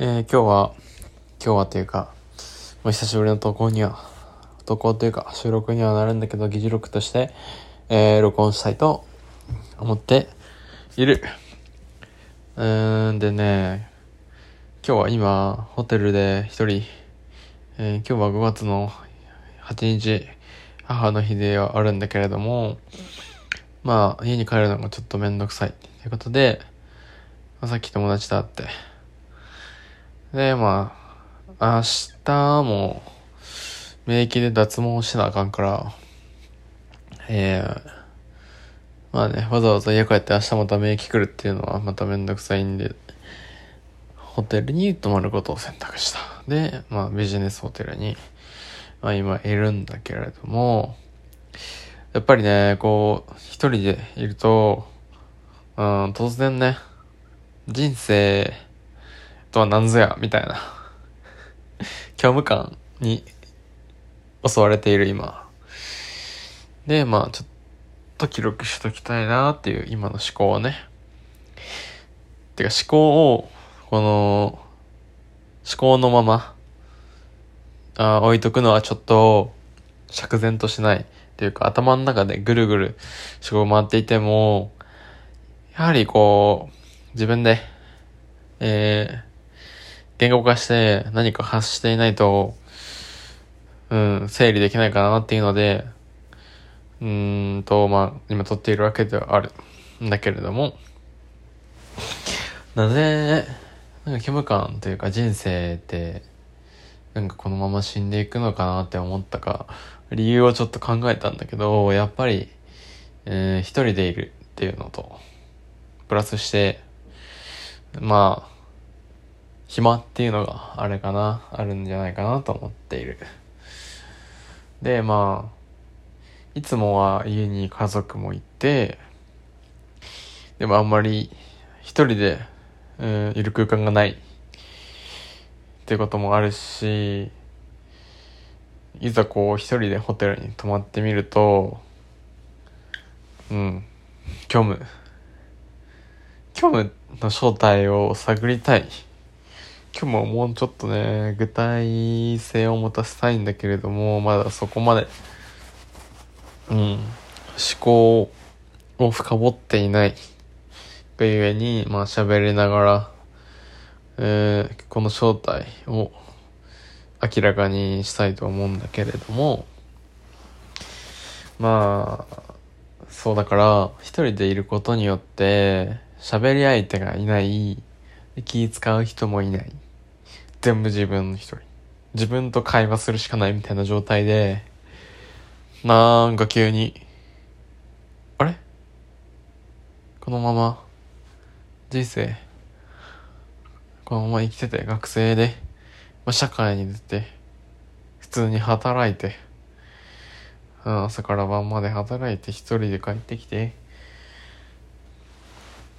えー、今日は、今日はというか、もう久しぶりの投稿には、投稿というか収録にはなるんだけど、議事録として、えー、録音したいと思っている。うーん、でね、今日は今、ホテルで一人、えー、今日は5月の8日、母の日ではあるんだけれども、まあ、家に帰るのがちょっとめんどくさい。ということで、さっき友達と会って、で、まあ、明日も、免疫で脱毛しなあかんから、えー、まあね、わざわざ家帰って明日また免疫来るっていうのはまためんどくさいんで、ホテルに泊まることを選択した。で、まあビジネスホテルに、まあ今いるんだけれども、やっぱりね、こう、一人でいると、うん、突然ね、人生、とは何ぞや、みたいな 虚無感に襲われている今。で、まあ、ちょっと記録しときたいなっていう今の思考をね。てか思考を、この、思考のまま、あ置いとくのはちょっと、釈然としない。っていうか、頭の中でぐるぐる思考回っていても、やはりこう、自分で、えー、言語化して何か発していないと、うん、整理できないかなっていうので、うんと、まあ、今撮っているわけではある。んだけれども、なぜ、なんか虚無感というか人生って、なんかこのまま死んでいくのかなって思ったか、理由をちょっと考えたんだけど、やっぱり、えー、一人でいるっていうのと、プラスして、まあ、暇っていうのがあれかな、あるんじゃないかなと思っている。で、まあ、いつもは家に家族もいて、でもあんまり一人で、うん、いる空間がないっていうこともあるし、いざこう一人でホテルに泊まってみると、うん、虚無。虚無っの正体を探りたい。今日ももうちょっとね、具体性を持たせたいんだけれども、まだそこまで、うん、思考を深掘っていないがゆえに、まあ喋りながら、えー、この正体を明らかにしたいと思うんだけれども、まあ、そうだから、一人でいることによって、喋り相手がいない、気使う人もいない。全部自分一人。自分と会話するしかないみたいな状態で、なんか急に、あれ？このまま、人生、このまま生きてて、学生で、まあ、社会に出て、普通に働いて、朝から晩まで働いて一人で帰ってきて、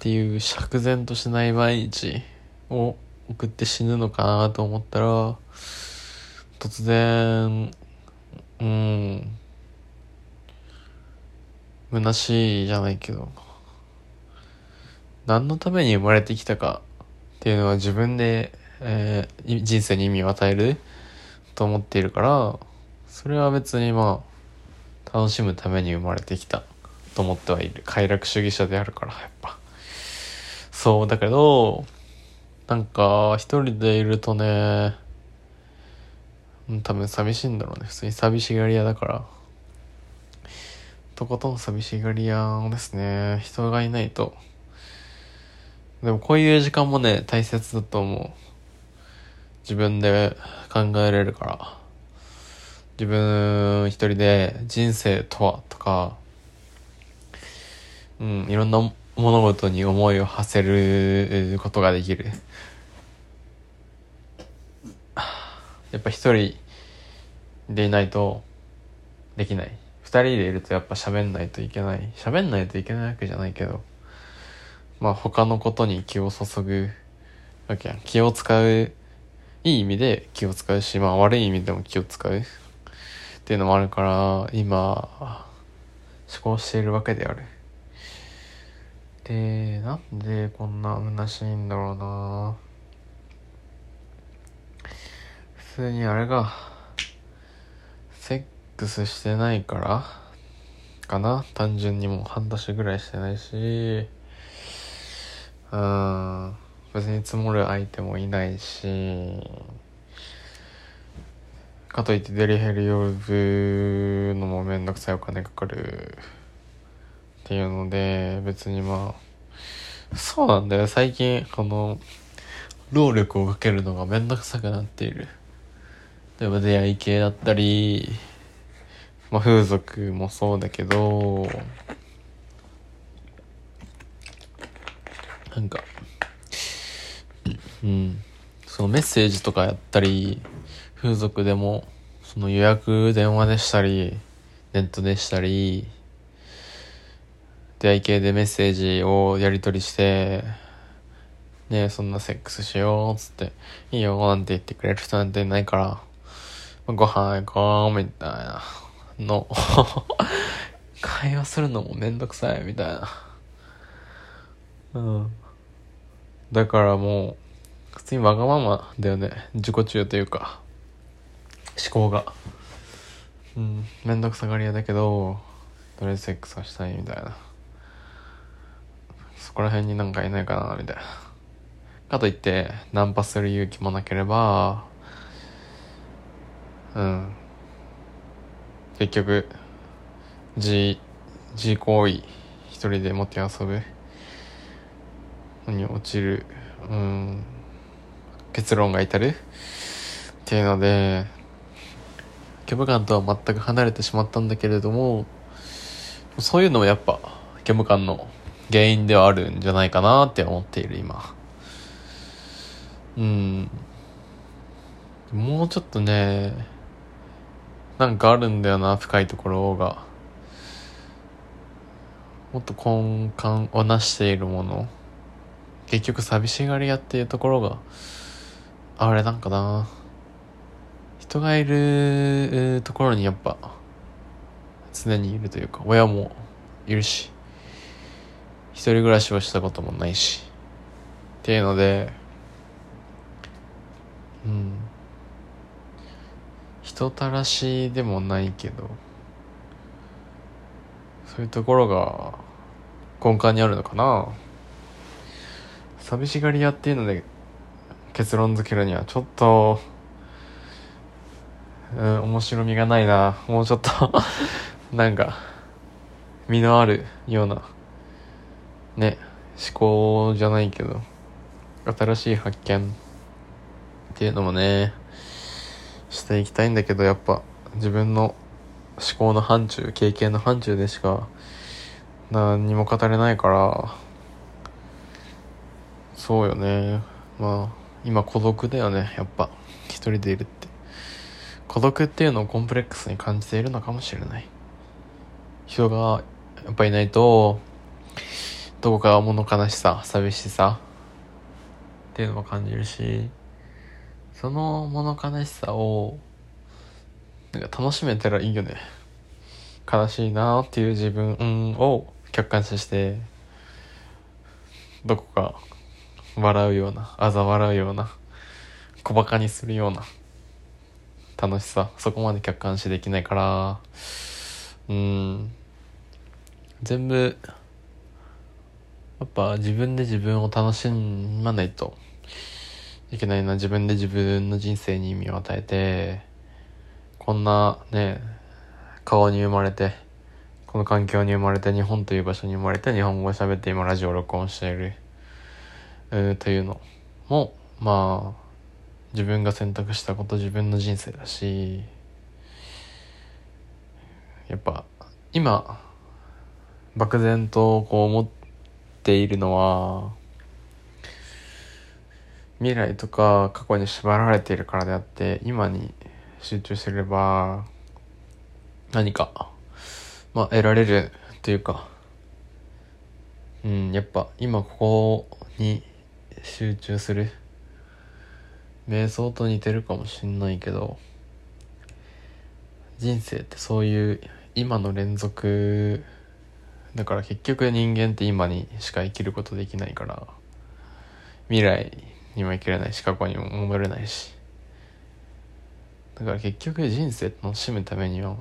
っていう釈然としない毎日を送って死ぬのかなと思ったら、突然、うん、虚しいじゃないけど、何のために生まれてきたかっていうのは自分で、えー、人生に意味を与えると思っているから、それは別にまあ、楽しむために生まれてきたと思ってはいる。快楽主義者であるから、やっぱ。そう、だけど、なんか、一人でいるとね、多分寂しいんだろうね。普通に寂しがり屋だから。とことん寂しがり屋ですね。人がいないと。でもこういう時間もね、大切だと思う。自分で考えれるから。自分一人で人生とはとか、うん、いろんな物事に思いを馳せることができる。やっぱ一人でいないとできない。二人でいるとやっぱ喋んないといけない。喋んないといけないわけじゃないけど、まあ他のことに気を注ぐわけやん。気を使う、いい意味で気を使うし、まあ悪い意味でも気を使うっていうのもあるから、今、思考しているわけである。で、なんでこんな虚しいんだろうな。普通にあれが、セックスしてないからかな。単純にもう半年ぐらいしてないし、うん、別に積もる相手もいないし、かといってデリヘル呼ぶのもめんどくさいお金かかる。っていうので、別にまあ、そうなんだよ。最近、この、労力をかけるのがめんどくさくなっている。例えば出会い系だったり、まあ風俗もそうだけど、なんか、うん、そのメッセージとかやったり、風俗でも、その予約電話でしたり、ネットでしたり、出会い系でメッセージをやり取りして、ねそんなセックスしよう、つって、いいよ、なんて言ってくれる人なんていないから、ご飯行こう、みたいなの 会話するのもめんどくさい、みたいな。うん。だからもう、普通にわがままだよね。自己中というか、思考が。うん、めんどくさがり屋だけど、とりあえずセックスはしたいみたいな。そこら辺になんかいないかな、みたいな。かといって、ナンパする勇気もなければ、うん。結局、G、G 行為、一人で持って遊ぶ。に落ちる、うん、結論が至るっていうので、虚無感とは全く離れてしまったんだけれども、そういうのもやっぱ、虚無感の原因ではあるんじゃないかなって思っている今。うん。もうちょっとね、なんかあるんだよな、深いところが。もっと根幹をなしているもの。結局寂しがり屋っていうところが、あれなんかな。人がいるところにやっぱ、常にいるというか、親もいるし。一人暮らしをしたこともないしっていうのでうん。人たらしでもないけどそういうところが根幹にあるのかな。寂しがり屋っていうので結論付けるにはちょっとうん面白みがないな。もうちょっと なんか身のあるようなね思考じゃないけど新しい発見っていうのもねしていきたいんだけどやっぱ自分の思考の範疇経験の範疇でしか何にも語れないからそうよね。まあ今孤独だよねやっぱ。一人でいるって。孤独っていうのをコンプレックスに感じているのかもしれない。人がやっぱいないとどこか物悲しさ、寂しさっていうのも感じるし、その物悲しさを、なんか楽しめたらいいよね。悲しいなっていう自分を客観視して、どこか笑うような、嘲笑うような、小馬鹿にするような楽しさ、そこまで客観視できないから、うん、全部やっぱ自分で自分を楽しまないといけないな。自分で自分の人生に意味を与えて、こんなね、顔に生まれて、この環境に生まれて、日本という場所に生まれて、日本語を喋って今ラジオを録音している、えー、というのも、まあ、自分が選択したこと自分の人生だし、やっぱ、今、漠然とこう思って、ているのは未来とか過去に縛られているからであって今に集中すれば何か、まあ、得られるというかうんやっぱ今ここに集中する。瞑想と似てるかもしんないけど人生ってそういう今の連続だから結局人間って今にしか生きることできないから未来にも生きれないし過去にも戻れないし。だから結局人生楽しむためには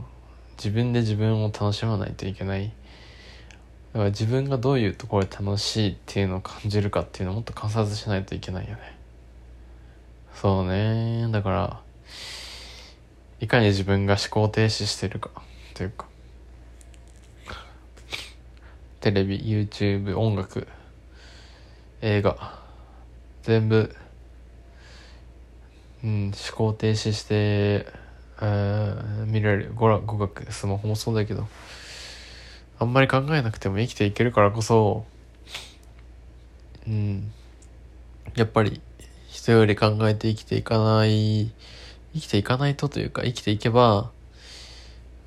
自分で自分を楽しまないといけない。だから自分がどういうところで楽しいっていうのを感じるかっていうのをもっと観察しないといけないよね。そうね。だからいかに自分が思考停止してるかというか。テレビ YouTube 音楽映画全部うん思考停止して見られる。語語学スマホもそうだけどあんまり考えなくても生きていけるからこそうんやっぱり人より考えて生きていかない生きていかないとというか生きていけば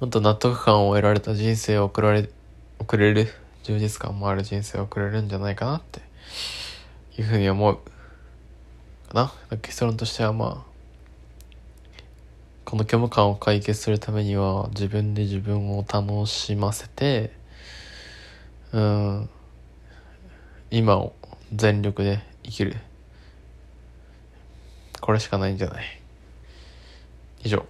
もっと納得感を得られた人生を送られ送れる。充実感もある人生を送れるんじゃないかなっていうふうに思う。かな。結論としてはまあこの虚無感を解決するためには自分で自分を楽しませてうん。今を全力で生きる。これしかないんじゃない。以上。